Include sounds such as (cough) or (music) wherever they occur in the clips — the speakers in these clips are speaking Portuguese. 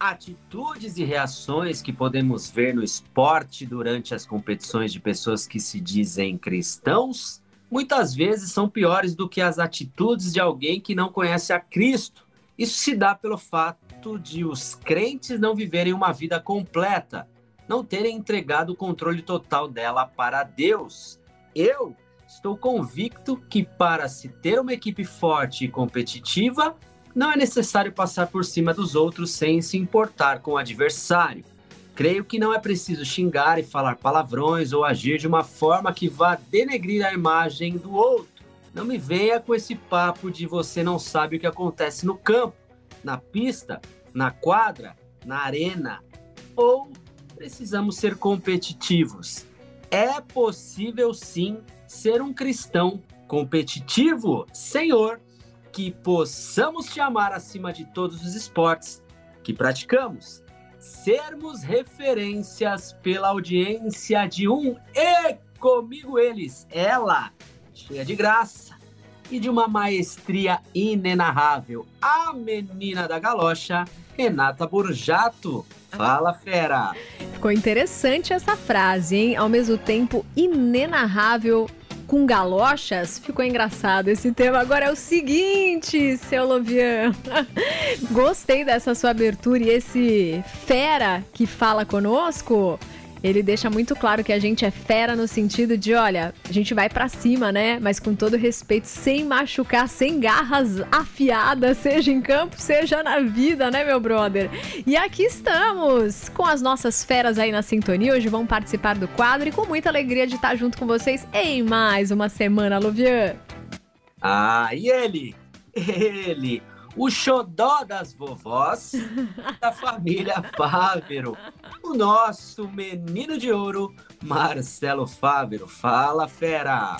Atitudes e reações que podemos ver no esporte durante as competições de pessoas que se dizem cristãos, muitas vezes são piores do que as atitudes de alguém que não conhece a Cristo. Isso se dá pelo fato de os crentes não viverem uma vida completa, não terem entregado o controle total dela para Deus. Eu estou convicto que para se ter uma equipe forte e competitiva, não é necessário passar por cima dos outros sem se importar com o adversário. Creio que não é preciso xingar e falar palavrões ou agir de uma forma que vá denegrir a imagem do outro. Não me venha com esse papo de você não sabe o que acontece no campo, na pista, na quadra, na arena. Ou precisamos ser competitivos. É possível sim ser um cristão competitivo, Senhor que possamos te amar acima de todos os esportes que praticamos, sermos referências pela audiência de um e comigo eles, ela, cheia de graça e de uma maestria inenarrável, a menina da galocha, Renata Borjato. Fala, fera! Ficou interessante essa frase, hein? Ao mesmo tempo inenarrável, com galochas, ficou engraçado esse tema. Agora é o seguinte, seu Lovian. (laughs) Gostei dessa sua abertura e esse fera que fala conosco ele deixa muito claro que a gente é fera no sentido de, olha, a gente vai para cima, né? Mas com todo respeito, sem machucar, sem garras afiadas, seja em campo, seja na vida, né, meu brother? E aqui estamos com as nossas feras aí na sintonia. Hoje vão participar do quadro e com muita alegria de estar junto com vocês em mais uma semana, Luvian. Ah, e ele? (laughs) Ele, o xodó das vovós da família Fávero, o nosso menino de ouro, Marcelo Fávero. Fala, fera!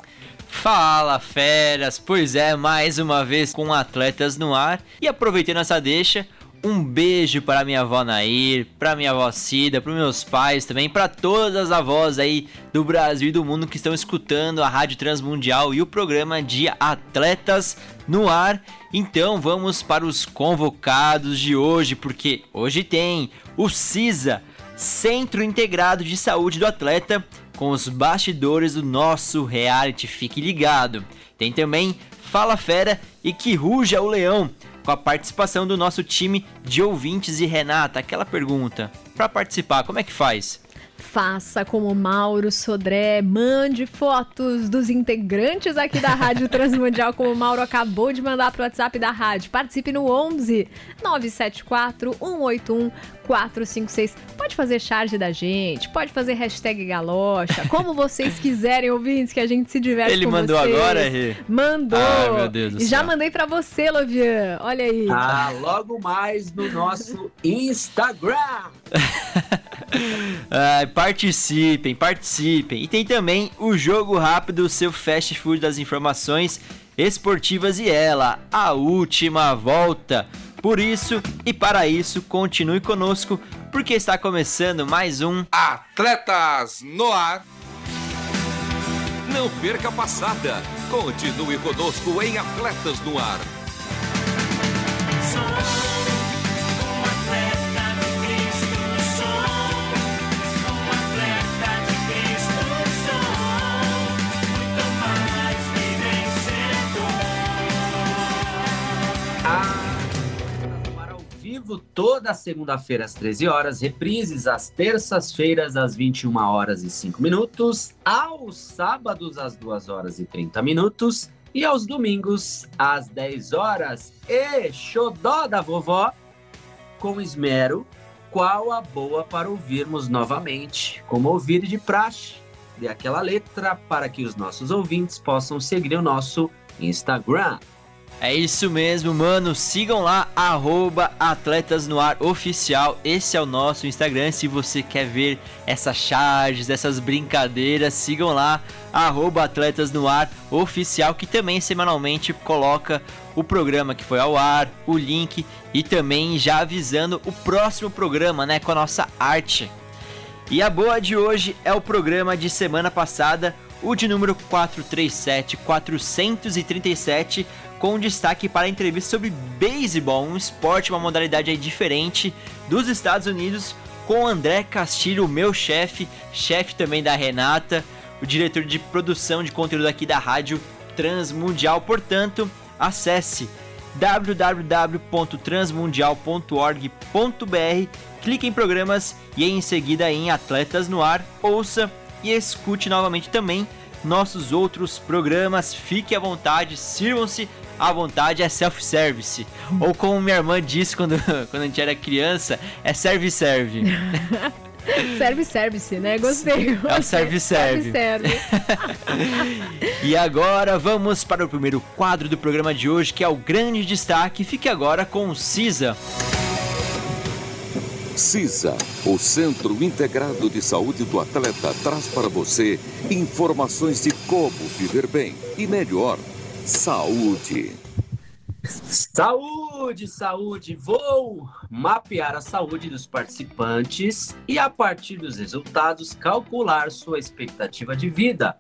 Fala, feras! Pois é, mais uma vez com atletas no ar e aproveitando essa deixa, um beijo para minha avó Nair, para minha avó Cida, para meus pais também, para todas as avós aí do Brasil e do mundo que estão escutando a Rádio Transmundial e o programa de Atletas no Ar. Então vamos para os convocados de hoje, porque hoje tem o CISA, Centro Integrado de Saúde do Atleta, com os bastidores do nosso reality. Fique ligado. Tem também Fala Fera e Que Ruja o Leão com a participação do nosso time de ouvintes e Renata, aquela pergunta. Para participar, como é que faz? Faça como Mauro Sodré, mande fotos dos integrantes aqui da Rádio Transmundial, como o Mauro acabou de mandar para o WhatsApp da rádio. Participe no 11 974 181 456. Pode fazer charge da gente, pode fazer hashtag galocha, como vocês quiserem, ouvintes, que a gente se diverte Ele com mandou vocês. agora, Rê? Mandou. Ah, meu Deus do e já mandei para você, Lovian. Olha aí. Ah, logo mais no nosso Instagram. (laughs) Ai, participem, participem. E tem também o Jogo Rápido, seu fast food das informações esportivas e ela, a última volta. Por isso e para isso, continue conosco, porque está começando mais um Atletas no Ar. Não perca a passada. Continue conosco em Atletas no Ar. Vivo toda segunda-feira às 13 horas, reprises às terças-feiras às 21 horas e 5 minutos, aos sábados às 2 horas e 30 minutos e aos domingos às 10 horas. E xodó da vovó com esmero, qual a boa para ouvirmos novamente, como ouvir de praxe, dê aquela letra para que os nossos ouvintes possam seguir o nosso Instagram. É isso mesmo, mano. Sigam lá, arroba Atletas no Ar Oficial. Esse é o nosso Instagram. Se você quer ver essas charges, essas brincadeiras, sigam lá, arroba Atletas no Ar Oficial, que também semanalmente coloca o programa que foi ao ar, o link e também já avisando o próximo programa, né, com a nossa arte. E a boa de hoje é o programa de semana passada, o de número 437, 437 com destaque para a entrevista sobre beisebol, um esporte, uma modalidade diferente dos Estados Unidos, com André Castilho, meu chefe, chefe também da Renata, o diretor de produção de conteúdo aqui da Rádio Transmundial. Portanto, acesse www.transmundial.org.br, clique em programas e em seguida em Atletas no Ar, ouça e escute novamente também nossos outros programas. Fique à vontade, sirvam-se à vontade, é self-service. Ou como minha irmã disse quando, (laughs) quando a gente era criança, é serve-serve. (laughs) Serve service, né? Gostei. É o serve serve. serve, serve. (laughs) e agora vamos para o primeiro quadro do programa de hoje, que é o grande destaque. Fique agora com o CISA. CISA, o Centro Integrado de Saúde do Atleta, traz para você informações de como viver bem e melhor Saúde. Saúde, saúde! Vou mapear a saúde dos participantes e, a partir dos resultados, calcular sua expectativa de vida.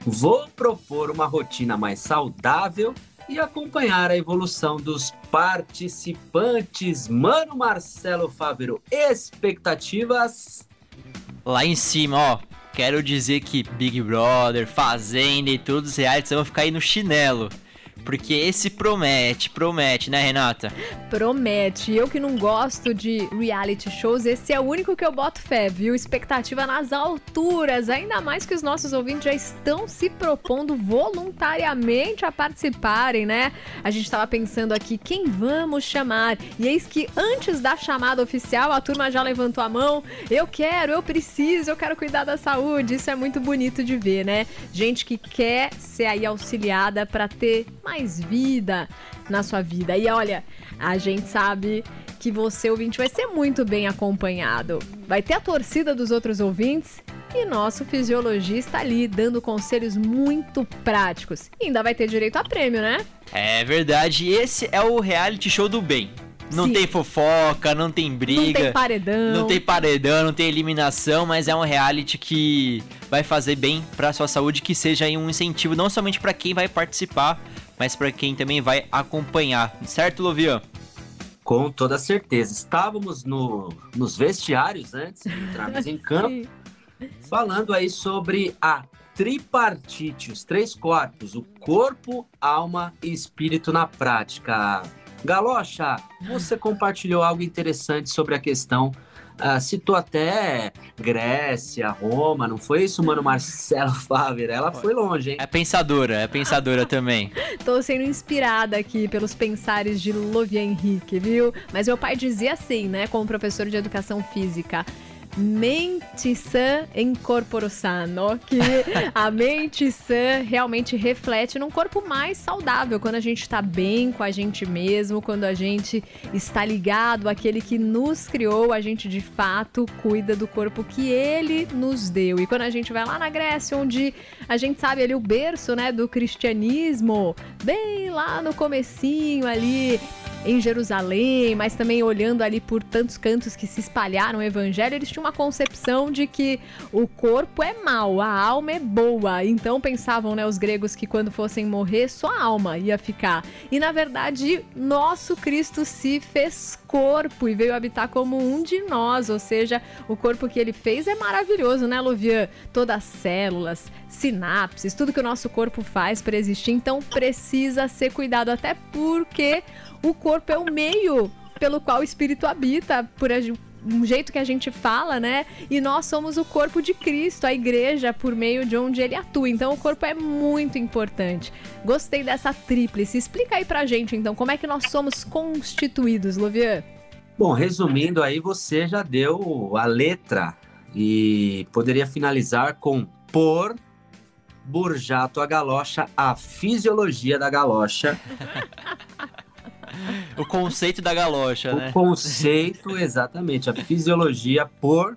Vou propor uma rotina mais saudável e acompanhar a evolução dos participantes. Mano Marcelo Fávero, expectativas? Lá em cima, ó, quero dizer que Big Brother, Fazenda e todos os realities vão ficar aí no chinelo. Porque esse promete, promete, né, Renata? Promete. Eu que não gosto de reality shows, esse é o único que eu boto fé, viu? Expectativa nas alturas. Ainda mais que os nossos ouvintes já estão se propondo voluntariamente a participarem, né? A gente estava pensando aqui quem vamos chamar. E eis que antes da chamada oficial, a turma já levantou a mão. Eu quero, eu preciso, eu quero cuidar da saúde. Isso é muito bonito de ver, né? Gente que quer ser aí auxiliada para ter mais mais vida na sua vida. E olha, a gente sabe que você, ouvinte, vai ser muito bem acompanhado. Vai ter a torcida dos outros ouvintes e nosso fisiologista ali dando conselhos muito práticos. E ainda vai ter direito a prêmio, né? É verdade. Esse é o reality show do bem. Não Sim. tem fofoca, não tem briga. Não tem paredão. Não tem paredão, não tem eliminação, mas é um reality que vai fazer bem para sua saúde, que seja um incentivo não somente para quem vai participar, mas para quem também vai acompanhar. Certo, Lovian? Com toda certeza. Estávamos no, nos vestiários antes de entrarmos em (laughs) campo, falando aí sobre a tripartite, os três corpos, o corpo, alma e espírito na prática. Galocha, você compartilhou algo interessante sobre a questão Uh, citou até Grécia, Roma, não foi isso, mano? Marcelo (laughs) Fávera, ela foi longe, hein? É pensadora, é pensadora também. Tô sendo inspirada aqui pelos pensares de Lovia Henrique, viu? Mas meu pai dizia assim, né, como professor de educação física mente sã em corporo sano, que (laughs) a mente sã realmente reflete num corpo mais saudável, quando a gente está bem com a gente mesmo, quando a gente está ligado àquele que nos criou, a gente de fato cuida do corpo que ele nos deu. E quando a gente vai lá na Grécia, onde a gente sabe ali o berço, né, do cristianismo, bem lá no comecinho ali, em Jerusalém, mas também olhando ali por tantos cantos que se espalharam o evangelho, eles tinham uma concepção de que o corpo é mau, a alma é boa. Então pensavam, né, os gregos que quando fossem morrer, só a alma ia ficar. E na verdade, nosso Cristo se fez corpo e veio habitar como um de nós, ou seja, o corpo que ele fez é maravilhoso, né, Luvian? Todas as células, sinapses, tudo que o nosso corpo faz para existir, então precisa ser cuidado até porque o corpo é o meio pelo qual o espírito habita, por um jeito que a gente fala, né? E nós somos o corpo de Cristo, a igreja, por meio de onde ele atua. Então o corpo é muito importante. Gostei dessa tríplice. Explica aí pra gente, então, como é que nós somos constituídos, Lovian? Bom, resumindo aí, você já deu a letra e poderia finalizar com por Burjato a galocha, a fisiologia da galocha. (laughs) (laughs) o conceito da galocha, o né? O conceito, exatamente, a fisiologia por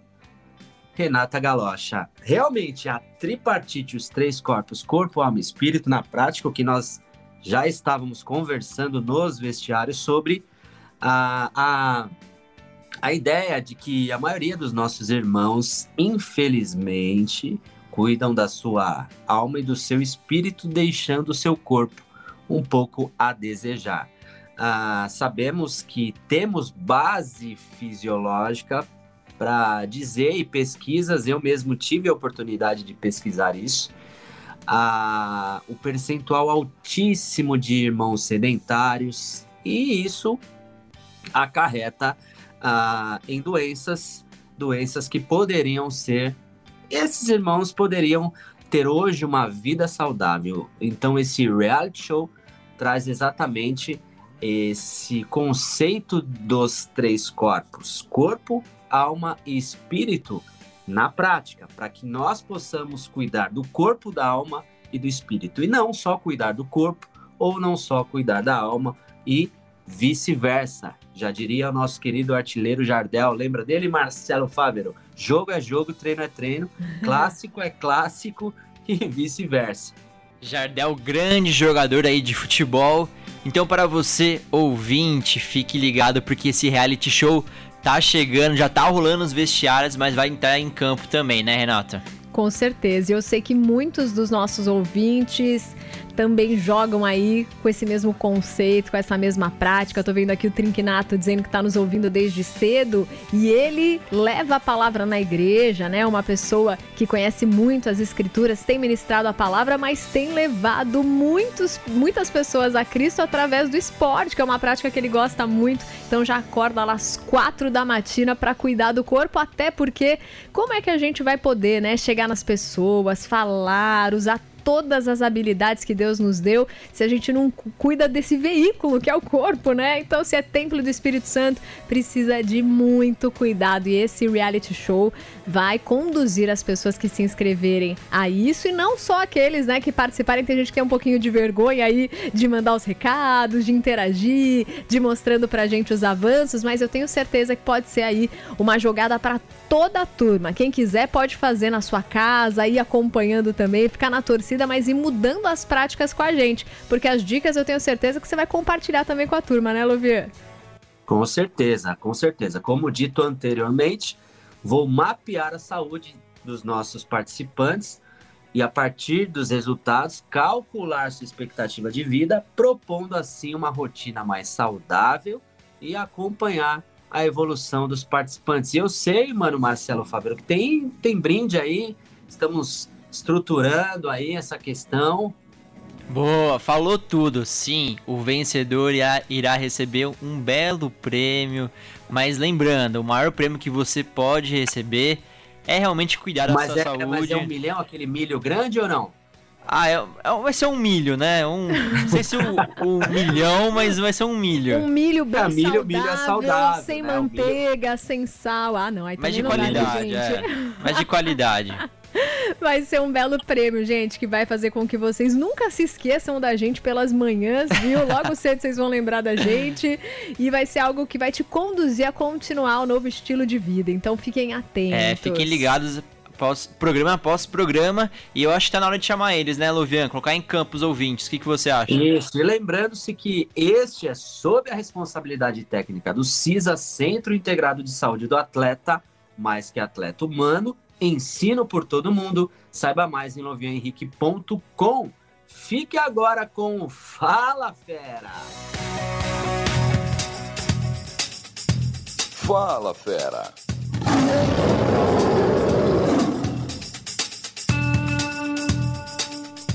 Renata Galocha. Realmente, a tripartite, os três corpos, corpo, alma e espírito, na prática, o que nós já estávamos conversando nos vestiários sobre a, a, a ideia de que a maioria dos nossos irmãos, infelizmente, cuidam da sua alma e do seu espírito, deixando o seu corpo um pouco a desejar. Ah, sabemos que temos base fisiológica para dizer e pesquisas, eu mesmo tive a oportunidade de pesquisar isso, a, o percentual altíssimo de irmãos sedentários, e isso acarreta a, em doenças, doenças que poderiam ser, esses irmãos poderiam ter hoje uma vida saudável. Então esse reality show traz exatamente esse conceito dos três corpos: corpo, alma e espírito na prática, para que nós possamos cuidar do corpo, da alma e do espírito, e não só cuidar do corpo ou não só cuidar da alma e vice-versa. Já diria o nosso querido artilheiro Jardel, lembra dele, Marcelo Fávero? Jogo é jogo, treino é treino, (laughs) clássico é clássico e vice-versa. Jardel, grande jogador aí de futebol. Então, para você, ouvinte, fique ligado porque esse reality show tá chegando, já tá rolando os vestiários, mas vai entrar em campo também, né, Renata? Com certeza. Eu sei que muitos dos nossos ouvintes também jogam aí com esse mesmo conceito, com essa mesma prática. Eu tô vendo aqui o Trinquinato dizendo que está nos ouvindo desde cedo e ele leva a palavra na igreja, né? Uma pessoa que conhece muito as escrituras, tem ministrado a palavra, mas tem levado muitos, muitas pessoas a Cristo através do esporte, que é uma prática que ele gosta muito. Então já acorda lá às quatro da matina para cuidar do corpo, até porque como é que a gente vai poder, né, chegar nas pessoas, falar, usar todas as habilidades que Deus nos deu se a gente não cuida desse veículo que é o corpo, né? Então, se é templo do Espírito Santo, precisa de muito cuidado. E esse reality show vai conduzir as pessoas que se inscreverem a isso e não só aqueles, né, que participarem. Tem gente que tem um pouquinho de vergonha aí de mandar os recados, de interagir, de mostrando pra gente os avanços, mas eu tenho certeza que pode ser aí uma jogada para toda a turma. Quem quiser pode fazer na sua casa, ir acompanhando também, ficar na torcida mas ir mudando as práticas com a gente. Porque as dicas eu tenho certeza que você vai compartilhar também com a turma, né, Luvier? Com certeza, com certeza. Como dito anteriormente, vou mapear a saúde dos nossos participantes e, a partir dos resultados, calcular sua expectativa de vida, propondo assim uma rotina mais saudável e acompanhar a evolução dos participantes. E eu sei, mano, Marcelo Fabio, que tem, tem brinde aí, estamos estruturando aí essa questão. Boa, falou tudo. Sim, o vencedor irá receber um belo prêmio. Mas lembrando, o maior prêmio que você pode receber é realmente cuidar da mas sua é, saúde. Mas é um milhão, aquele milho grande ou não? Ah, é, é, vai ser um milho, né? Um, não sei se o, o (laughs) milhão, mas vai ser um milho. Um milho bem é, milho, saudável, milho é saudável, sem né? manteiga, sem sal. Ah, não, aí mas de qualidade, dá, é. Mas de qualidade. (laughs) (laughs) Vai ser um belo prêmio, gente, que vai fazer com que vocês nunca se esqueçam da gente pelas manhãs, viu? Logo cedo vocês vão lembrar da gente. E vai ser algo que vai te conduzir a continuar o novo estilo de vida. Então fiquem atentos. É, fiquem ligados após, programa após programa. E eu acho que tá na hora de chamar eles, né, Luvian? Colocar em campo os ouvintes. O que, que você acha? Isso, e lembrando-se que este é sob a responsabilidade técnica do CISA, Centro Integrado de Saúde do Atleta, mais que atleta humano, ensino por todo mundo. Saiba mais em lovianhenrique.com. Fique agora com o Fala Fera. Fala Fera.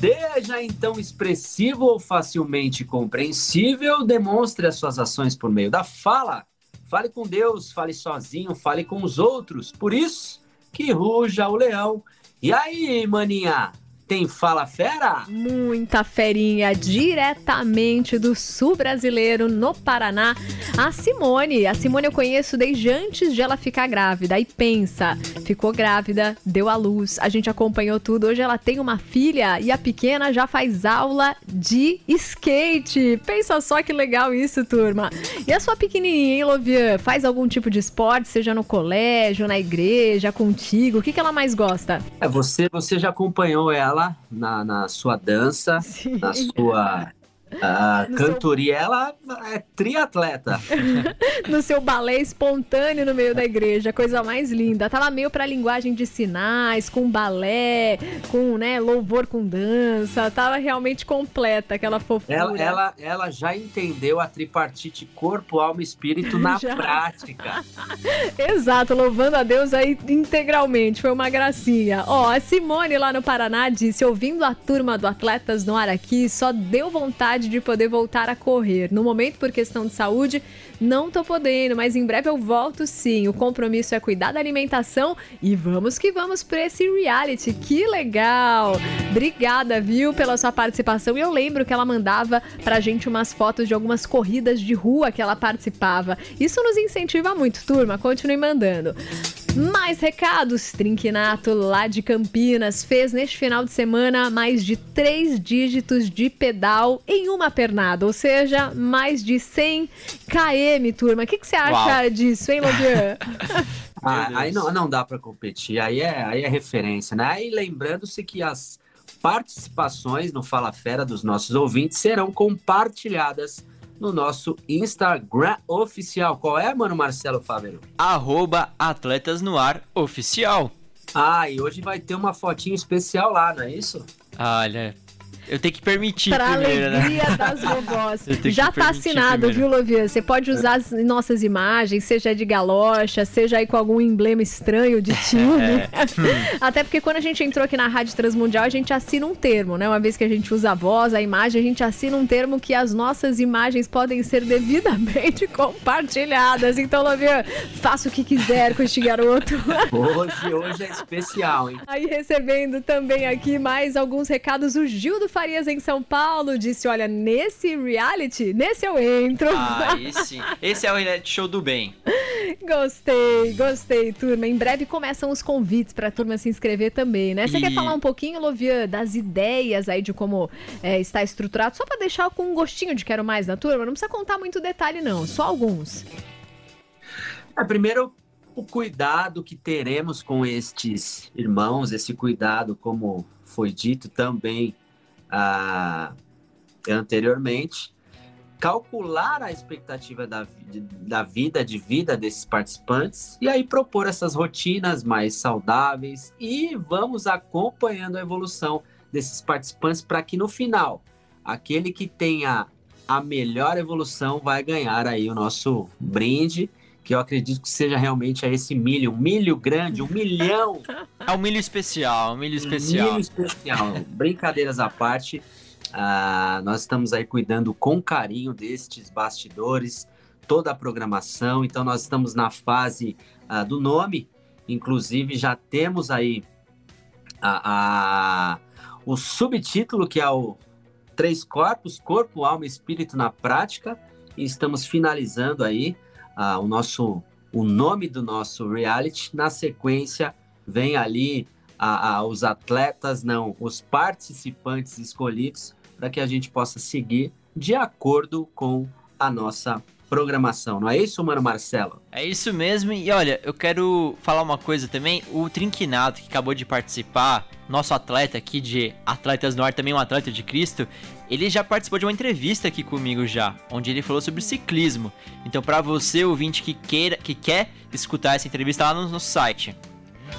Seja então expressivo ou facilmente compreensível, demonstre as suas ações por meio da fala. Fale com Deus, fale sozinho, fale com os outros. Por isso, que ruja o leão. E aí, maninha? Tem Fala Fera? Muita ferinha, diretamente do sul brasileiro, no Paraná. A Simone. A Simone eu conheço desde antes de ela ficar grávida. E pensa, ficou grávida, deu à luz, a gente acompanhou tudo. Hoje ela tem uma filha e a pequena já faz aula de skate. Pensa só que legal isso, turma. E a sua pequenininha, hein, Lovian? Faz algum tipo de esporte, seja no colégio, na igreja, contigo? O que, que ela mais gosta? É, você, você já acompanhou ela na, na sua dança, Sim. na sua a (laughs) cantoria, seu... ela é triatleta. (laughs) no seu balé espontâneo no meio da igreja, coisa mais linda. Tava meio pra linguagem de sinais, com balé, com né, louvor com dança. Tava realmente completa aquela fofura. Ela, ela, ela já entendeu a tripartite corpo, alma e espírito na (laughs) já. prática. Exato, louvando a Deus aí integralmente. Foi uma gracinha. Ó, a Simone lá no Paraná disse: ouvindo a turma do Atletas no ar aqui, só deu vontade vontade de poder voltar a correr. No momento, por questão de saúde, não tô podendo, mas em breve eu volto sim. O compromisso é cuidar da alimentação e vamos que vamos para esse reality. Que legal! Obrigada, viu, pela sua participação. E eu lembro que ela mandava pra gente umas fotos de algumas corridas de rua que ela participava. Isso nos incentiva muito, turma. Continue mandando. Mais recados, Trinquinato lá de Campinas fez neste final de semana mais de três dígitos de pedal em uma pernada, ou seja, mais de 100 km, turma. O que, que você acha Uau. disso, hein, Lobian? (laughs) ah, aí não, não dá para competir, aí é, aí é referência, né? Aí lembrando-se que as participações no Fala Fera dos nossos ouvintes serão compartilhadas no nosso Instagram oficial. Qual é, mano, Marcelo Fávero? Arroba Atletas no Ar Oficial. Ah, e hoje vai ter uma fotinho especial lá, não é isso? Olha, eu tenho que permitir pra primeiro, né? alegria né? (laughs) das vovós. Já tá assinado, primeiro. viu, Lovian? Você pode usar as nossas imagens, seja de galocha, seja aí com algum emblema estranho de time. É. (laughs) Até porque quando a gente entrou aqui na Rádio Transmundial, a gente assina um termo, né? Uma vez que a gente usa a voz, a imagem, a gente assina um termo que as nossas imagens podem ser devidamente (laughs) compartilhadas. Então, Lovian, faça o que quiser com este garoto. Hoje, hoje é especial, hein? Aí recebendo também aqui mais alguns recados, o Gil do Farias em São Paulo disse: Olha, nesse reality, nesse eu entro. Ah, esse, esse é o reality show do bem. (laughs) Gostei, gostei, turma. Em breve começam os convites para a turma se inscrever também, né? Você e... quer falar um pouquinho, Lovian, das ideias aí de como é, está estruturado? Só para deixar com um gostinho de quero mais na turma? Não precisa contar muito detalhe, não, só alguns. É, primeiro, o cuidado que teremos com estes irmãos, esse cuidado, como foi dito também anteriormente, calcular a expectativa da, da vida, de vida desses participantes e aí propor essas rotinas mais saudáveis e vamos acompanhando a evolução desses participantes para que no final aquele que tenha a melhor evolução vai ganhar aí o nosso brinde que eu acredito que seja realmente esse milho, um milho grande, um milhão. É um milho especial, um milho especial. milho especial. Brincadeiras à parte, uh, nós estamos aí cuidando com carinho destes bastidores, toda a programação. Então nós estamos na fase uh, do nome, inclusive já temos aí a, a, o subtítulo que é o Três Corpos, Corpo, Alma e Espírito na Prática. E estamos finalizando aí ah, o nosso o nome do nosso reality. Na sequência, vem ali a, a, os atletas, não, os participantes escolhidos para que a gente possa seguir de acordo com a nossa programação. Não é isso, mano Marcelo? É isso mesmo. E olha, eu quero falar uma coisa também. O Trinquinato, que acabou de participar, nosso atleta aqui de Atletas no Ar, também um atleta de Cristo, ele já participou de uma entrevista aqui comigo já, onde ele falou sobre ciclismo. Então, para você, ouvinte que queira, que quer escutar essa entrevista lá no, no site,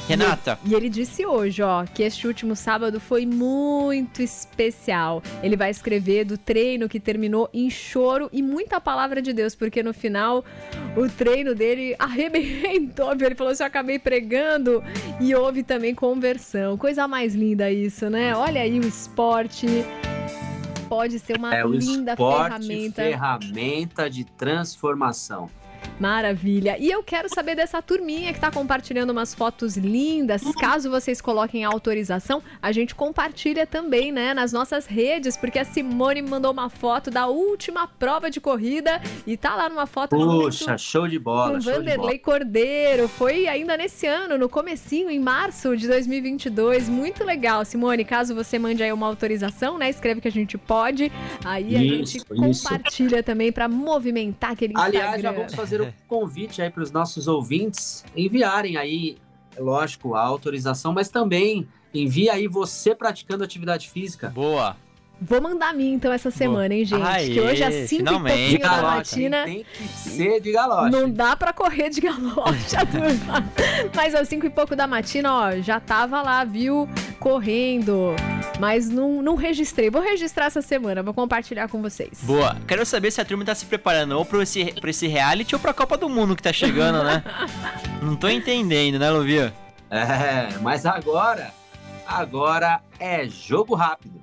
Renata. E, e, ele disse hoje, ó, que este último sábado foi muito especial. Ele vai escrever do treino que terminou em choro e muita palavra de Deus, porque no final o treino dele (laughs) arrebentou. Ele falou assim: eu acabei pregando e houve também conversão. Coisa mais linda isso, né? Olha aí o esporte pode ser uma é, linda esporte, ferramenta. ferramenta de transformação. Maravilha. E eu quero saber dessa turminha que tá compartilhando umas fotos lindas. Caso vocês coloquem autorização, a gente compartilha também, né, nas nossas redes, porque a Simone mandou uma foto da última prova de corrida e tá lá numa foto Puxa, show de bola, com show Vanderlei Cordeiro. Foi ainda nesse ano, no comecinho, em março de 2022. Muito legal, Simone. Caso você mande aí uma autorização, né, escreve que a gente pode. Aí a Isso, gente compartilha também para movimentar aquele Aliás, Instagram. já vamos fazer o convite aí para os nossos ouvintes enviarem aí, é lógico, a autorização, mas também envia aí você praticando atividade física. Boa. Vou mandar a mim então essa semana, hein, gente? Aê, que hoje às 5 e pouquinho da galocha, matina. hein? Tem que ser de galocha. Não dá pra correr de galocha, (laughs) turma. Mas às 5 e pouco da matina, ó, já tava lá, viu? Correndo. Mas não, não registrei. Vou registrar essa semana, vou compartilhar com vocês. Boa. Quero saber se a turma tá se preparando ou pra esse, pra esse reality ou pra Copa do Mundo que tá chegando, né? (laughs) Não tô entendendo, né, Lovia? É, mas agora, agora é jogo rápido.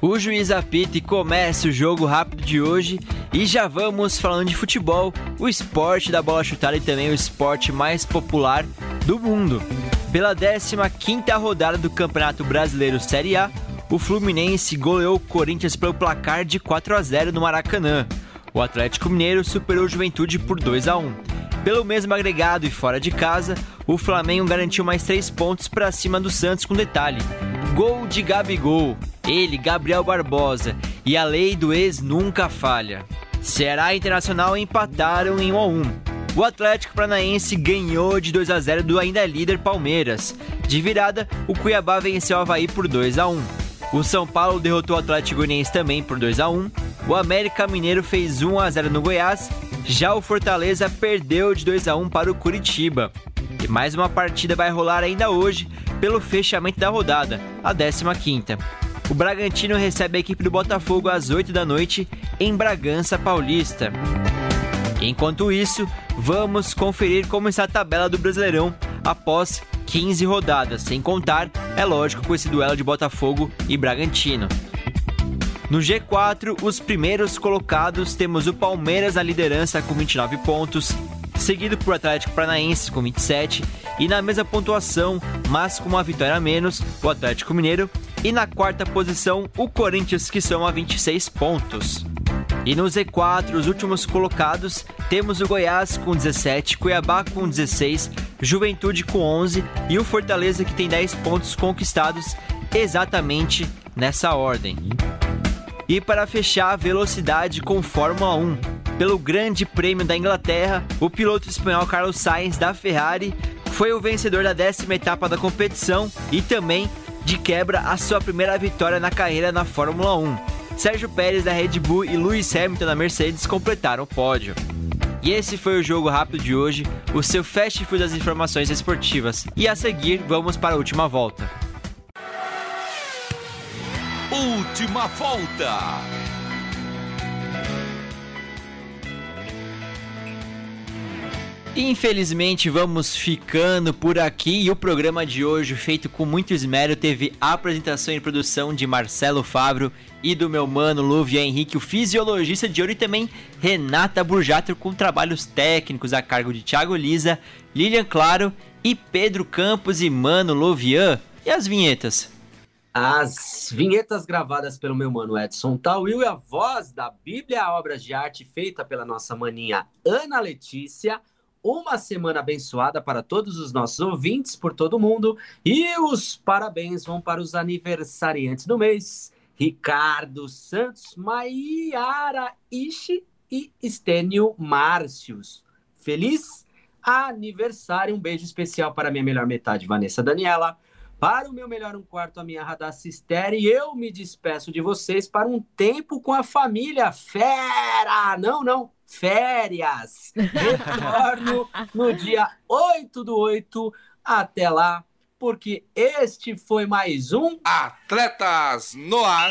O juiz apita e começa o jogo rápido de hoje e já vamos falando de futebol, o esporte da bola chutada e também o esporte mais popular do mundo. Pela 15ª rodada do Campeonato Brasileiro Série A, o Fluminense goleou o Corinthians pelo placar de 4 a 0 no Maracanã. O Atlético Mineiro superou o Juventude por 2 a 1. Pelo mesmo agregado e fora de casa, o Flamengo garantiu mais 3 pontos para cima do Santos com detalhe. Gol de Gabigol. Ele, Gabriel Barbosa. E a lei do ex nunca falha. Ceará e Internacional empataram em 1 a 1. O Atlético Paranaense ganhou de 2 a 0 do ainda líder Palmeiras. De virada, o Cuiabá venceu o Havaí por 2 a 1. O São Paulo derrotou o Atlético Goianiense também por 2 a 1. O América Mineiro fez 1 a 0 no Goiás. Já o Fortaleza perdeu de 2 a 1 para o Curitiba. E mais uma partida vai rolar ainda hoje pelo fechamento da rodada, a 15ª. O Bragantino recebe a equipe do Botafogo às 8 da noite em Bragança Paulista. Enquanto isso, vamos conferir como está a tabela do Brasileirão após 15 rodadas, sem contar, é lógico, com esse duelo de Botafogo e Bragantino. No G4, os primeiros colocados temos o Palmeiras na liderança com 29 pontos, seguido por Atlético Paranaense com 27 e na mesma pontuação, mas com uma vitória a menos, o Atlético Mineiro e na quarta posição o Corinthians que são a 26 pontos. E no Z4, os últimos colocados, temos o Goiás com 17, Cuiabá com 16, Juventude com 11 e o Fortaleza que tem 10 pontos conquistados exatamente nessa ordem. E para fechar a velocidade com Fórmula 1, pelo Grande Prêmio da Inglaterra, o piloto espanhol Carlos Sainz da Ferrari foi o vencedor da décima etapa da competição e também, de quebra, a sua primeira vitória na carreira na Fórmula 1. Sérgio Pérez da Red Bull e Lewis Hamilton da Mercedes completaram o pódio. E esse foi o jogo rápido de hoje, o seu fast food das informações esportivas. E a seguir, vamos para a última volta. Última volta. Infelizmente vamos ficando por aqui e o programa de hoje, feito com muito esmero, teve apresentação e produção de Marcelo Fabro e do meu mano Luvia Henrique, o fisiologista de ouro, e também Renata Burjato com trabalhos técnicos a cargo de Thiago Lisa, Lilian Claro e Pedro Campos e Mano Luvian. E as vinhetas? As vinhetas gravadas pelo meu mano Edson Tawil e a voz da Bíblia Obras de Arte feita pela nossa maninha Ana Letícia. Uma semana abençoada para todos os nossos ouvintes por todo mundo. E os parabéns vão para os aniversariantes do mês: Ricardo Santos, Maiara Ishi e Estênio Márcios. Feliz aniversário! Um beijo especial para minha melhor metade, Vanessa Daniela. Para o meu melhor um quarto, a minha Radassa Esther, e eu me despeço de vocês para um tempo com a família Fera! Não, não, férias! Retorno no dia 8 do 8. Até lá, porque este foi mais um Atletas no ar.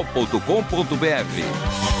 transmundial.com.br.